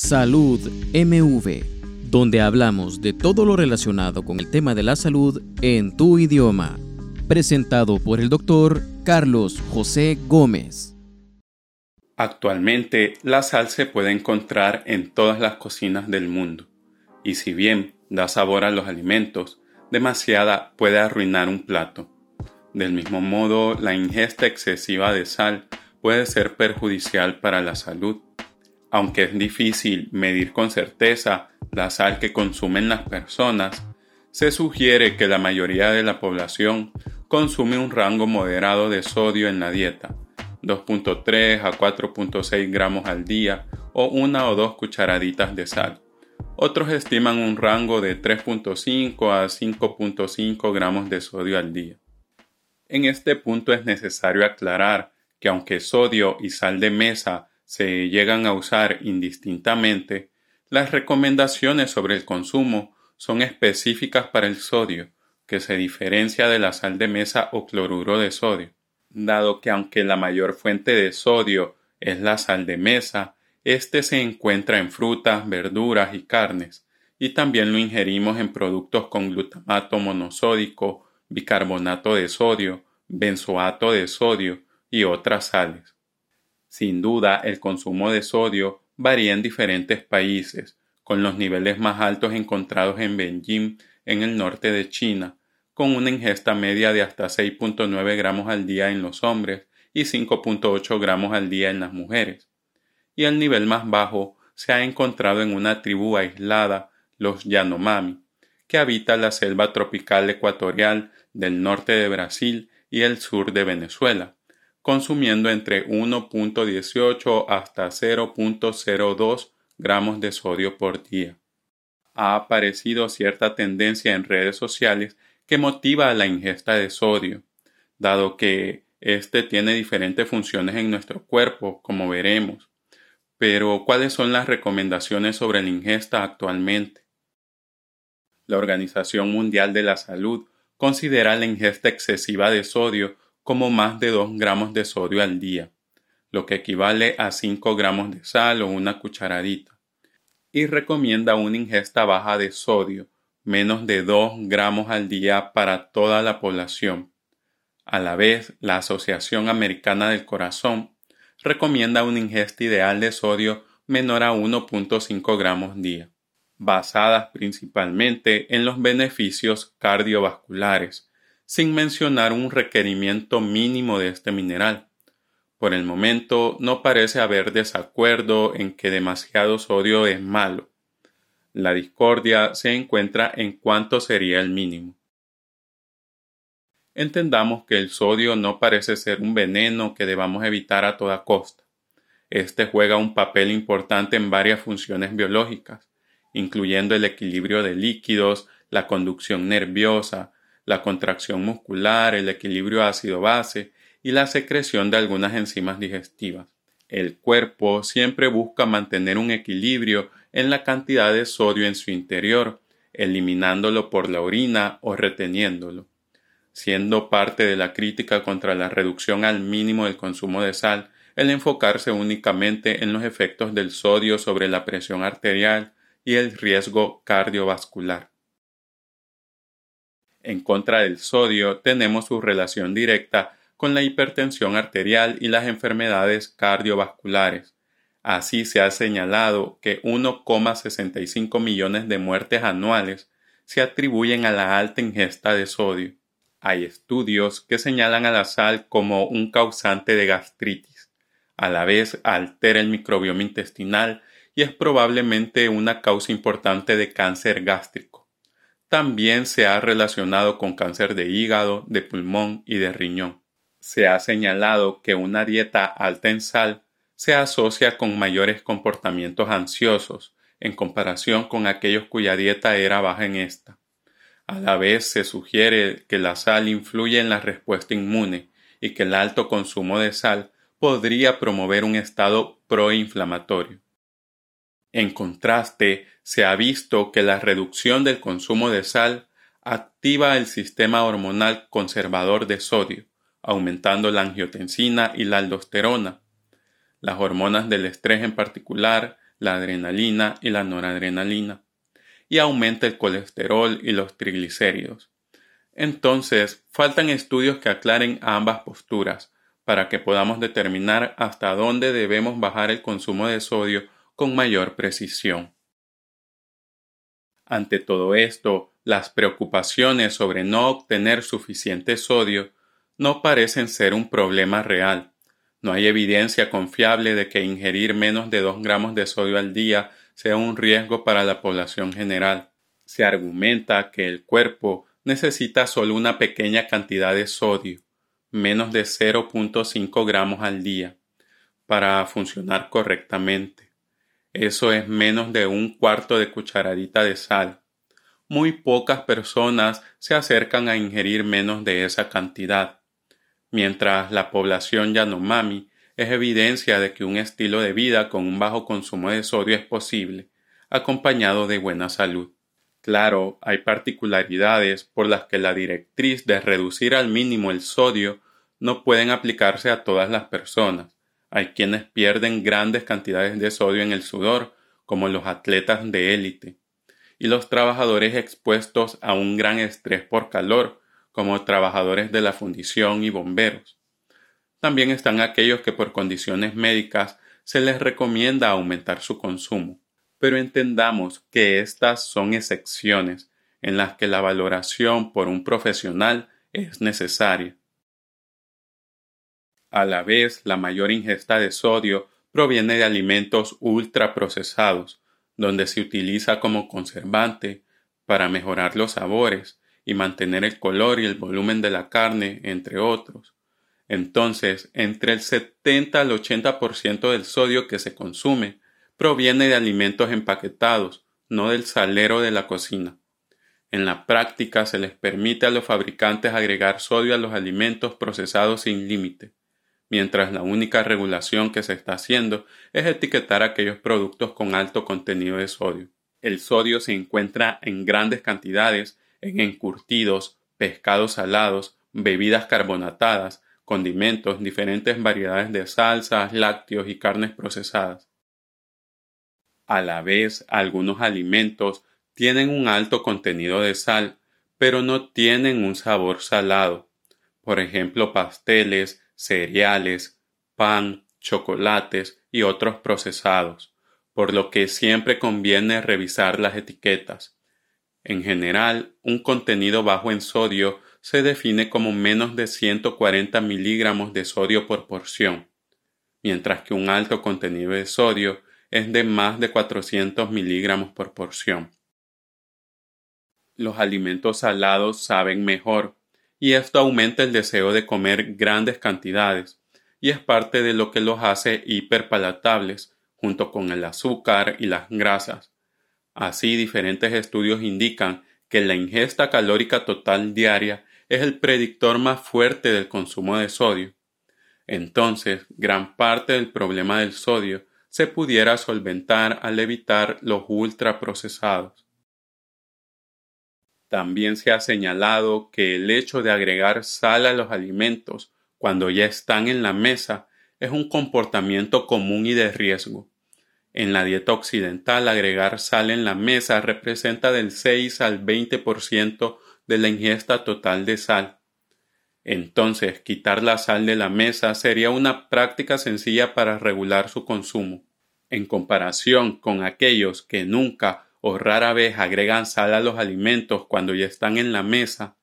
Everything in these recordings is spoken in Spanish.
Salud MV, donde hablamos de todo lo relacionado con el tema de la salud en tu idioma. Presentado por el doctor Carlos José Gómez. Actualmente la sal se puede encontrar en todas las cocinas del mundo, y si bien da sabor a los alimentos, demasiada puede arruinar un plato. Del mismo modo, la ingesta excesiva de sal puede ser perjudicial para la salud aunque es difícil medir con certeza la sal que consumen las personas, se sugiere que la mayoría de la población consume un rango moderado de sodio en la dieta, 2.3 a 4.6 gramos al día o una o dos cucharaditas de sal. Otros estiman un rango de 3.5 a 5.5 gramos de sodio al día. En este punto es necesario aclarar que aunque sodio y sal de mesa se llegan a usar indistintamente, las recomendaciones sobre el consumo son específicas para el sodio, que se diferencia de la sal de mesa o cloruro de sodio, dado que aunque la mayor fuente de sodio es la sal de mesa, éste se encuentra en frutas, verduras y carnes, y también lo ingerimos en productos con glutamato monosódico, bicarbonato de sodio, benzoato de sodio y otras sales. Sin duda, el consumo de sodio varía en diferentes países, con los niveles más altos encontrados en Beijing, en el norte de China, con una ingesta media de hasta 6.9 gramos al día en los hombres y 5.8 gramos al día en las mujeres. Y el nivel más bajo se ha encontrado en una tribu aislada, los Yanomami, que habita la selva tropical ecuatorial del norte de Brasil y el sur de Venezuela consumiendo entre 1.18 hasta 0.02 gramos de sodio por día. Ha aparecido cierta tendencia en redes sociales que motiva la ingesta de sodio, dado que éste tiene diferentes funciones en nuestro cuerpo, como veremos. Pero, ¿cuáles son las recomendaciones sobre la ingesta actualmente? La Organización Mundial de la Salud considera la ingesta excesiva de sodio como más de 2 gramos de sodio al día, lo que equivale a 5 gramos de sal o una cucharadita, y recomienda una ingesta baja de sodio, menos de 2 gramos al día para toda la población. A la vez, la Asociación Americana del Corazón recomienda una ingesta ideal de sodio menor a 1.5 gramos día, basadas principalmente en los beneficios cardiovasculares, sin mencionar un requerimiento mínimo de este mineral. Por el momento no parece haber desacuerdo en que demasiado sodio es malo. La discordia se encuentra en cuánto sería el mínimo. Entendamos que el sodio no parece ser un veneno que debamos evitar a toda costa. Este juega un papel importante en varias funciones biológicas, incluyendo el equilibrio de líquidos, la conducción nerviosa, la contracción muscular, el equilibrio ácido-base y la secreción de algunas enzimas digestivas. El cuerpo siempre busca mantener un equilibrio en la cantidad de sodio en su interior, eliminándolo por la orina o reteniéndolo. Siendo parte de la crítica contra la reducción al mínimo del consumo de sal, el enfocarse únicamente en los efectos del sodio sobre la presión arterial y el riesgo cardiovascular en contra del sodio tenemos su relación directa con la hipertensión arterial y las enfermedades cardiovasculares. Así se ha señalado que 1,65 millones de muertes anuales se atribuyen a la alta ingesta de sodio. Hay estudios que señalan a la sal como un causante de gastritis. A la vez altera el microbioma intestinal y es probablemente una causa importante de cáncer gástrico también se ha relacionado con cáncer de hígado, de pulmón y de riñón. Se ha señalado que una dieta alta en sal se asocia con mayores comportamientos ansiosos en comparación con aquellos cuya dieta era baja en esta. A la vez se sugiere que la sal influye en la respuesta inmune y que el alto consumo de sal podría promover un estado proinflamatorio. En contraste, se ha visto que la reducción del consumo de sal activa el sistema hormonal conservador de sodio, aumentando la angiotensina y la aldosterona. Las hormonas del estrés en particular, la adrenalina y la noradrenalina, y aumenta el colesterol y los triglicéridos. Entonces, faltan estudios que aclaren ambas posturas para que podamos determinar hasta dónde debemos bajar el consumo de sodio con mayor precisión. Ante todo esto, las preocupaciones sobre no obtener suficiente sodio no parecen ser un problema real. No hay evidencia confiable de que ingerir menos de 2 gramos de sodio al día sea un riesgo para la población general. Se argumenta que el cuerpo necesita solo una pequeña cantidad de sodio, menos de 0.5 gramos al día, para funcionar correctamente. Eso es menos de un cuarto de cucharadita de sal. Muy pocas personas se acercan a ingerir menos de esa cantidad, mientras la población Yanomami es evidencia de que un estilo de vida con un bajo consumo de sodio es posible, acompañado de buena salud. Claro, hay particularidades por las que la directriz de reducir al mínimo el sodio no pueden aplicarse a todas las personas. Hay quienes pierden grandes cantidades de sodio en el sudor, como los atletas de élite, y los trabajadores expuestos a un gran estrés por calor, como trabajadores de la fundición y bomberos. También están aquellos que por condiciones médicas se les recomienda aumentar su consumo pero entendamos que estas son excepciones en las que la valoración por un profesional es necesaria. A la vez, la mayor ingesta de sodio proviene de alimentos ultraprocesados, donde se utiliza como conservante para mejorar los sabores y mantener el color y el volumen de la carne, entre otros. Entonces, entre el 70 al 80% del sodio que se consume proviene de alimentos empaquetados, no del salero de la cocina. En la práctica se les permite a los fabricantes agregar sodio a los alimentos procesados sin límite, mientras la única regulación que se está haciendo es etiquetar aquellos productos con alto contenido de sodio. El sodio se encuentra en grandes cantidades en encurtidos, pescados salados, bebidas carbonatadas, condimentos, diferentes variedades de salsas, lácteos y carnes procesadas. A la vez, algunos alimentos tienen un alto contenido de sal, pero no tienen un sabor salado. Por ejemplo, pasteles, cereales, pan, chocolates y otros procesados, por lo que siempre conviene revisar las etiquetas. En general, un contenido bajo en sodio se define como menos de 140 miligramos de sodio por porción, mientras que un alto contenido de sodio es de más de 400 miligramos por porción. Los alimentos salados saben mejor, y esto aumenta el deseo de comer grandes cantidades, y es parte de lo que los hace hiperpalatables, junto con el azúcar y las grasas. Así, diferentes estudios indican que la ingesta calórica total diaria es el predictor más fuerte del consumo de sodio. Entonces, gran parte del problema del sodio se pudiera solventar al evitar los ultraprocesados. También se ha señalado que el hecho de agregar sal a los alimentos cuando ya están en la mesa es un comportamiento común y de riesgo. En la dieta occidental agregar sal en la mesa representa del 6 al 20% de la ingesta total de sal. Entonces, quitar la sal de la mesa sería una práctica sencilla para regular su consumo. En comparación con aquellos que nunca o rara vez agregan sal a los alimentos cuando ya están en la mesa,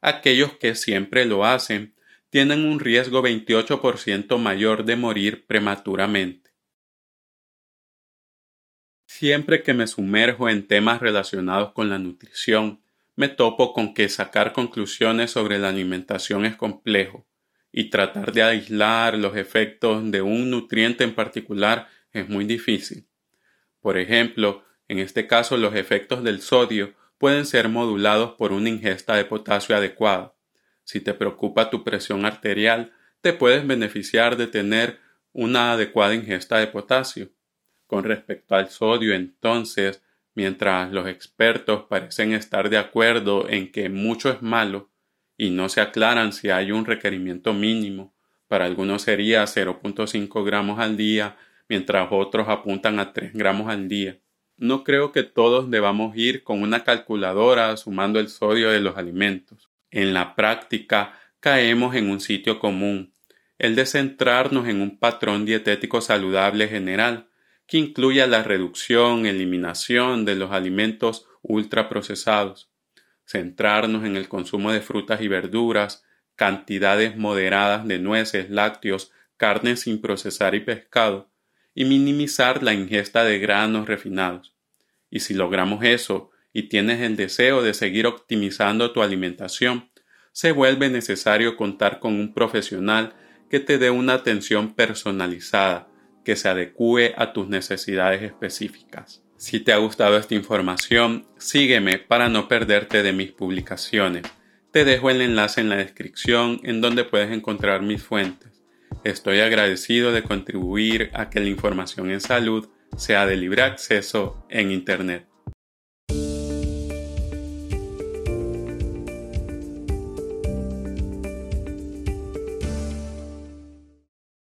aquellos que siempre lo hacen tienen un riesgo 28% mayor de morir prematuramente. Siempre que me sumerjo en temas relacionados con la nutrición, me topo con que sacar conclusiones sobre la alimentación es complejo y tratar de aislar los efectos de un nutriente en particular es muy difícil. Por ejemplo, en este caso los efectos del sodio pueden ser modulados por una ingesta de potasio adecuada. Si te preocupa tu presión arterial, te puedes beneficiar de tener una adecuada ingesta de potasio. Con respecto al sodio, entonces, Mientras los expertos parecen estar de acuerdo en que mucho es malo y no se aclaran si hay un requerimiento mínimo, para algunos sería 0.5 gramos al día, mientras otros apuntan a 3 gramos al día. No creo que todos debamos ir con una calculadora sumando el sodio de los alimentos. En la práctica caemos en un sitio común, el de centrarnos en un patrón dietético saludable general, que incluya la reducción, eliminación de los alimentos ultraprocesados, centrarnos en el consumo de frutas y verduras, cantidades moderadas de nueces, lácteos, carnes sin procesar y pescado, y minimizar la ingesta de granos refinados. Y si logramos eso y tienes el deseo de seguir optimizando tu alimentación, se vuelve necesario contar con un profesional que te dé una atención personalizada, que se adecue a tus necesidades específicas. Si te ha gustado esta información, sígueme para no perderte de mis publicaciones. Te dejo el enlace en la descripción en donde puedes encontrar mis fuentes. Estoy agradecido de contribuir a que la información en salud sea de libre acceso en Internet.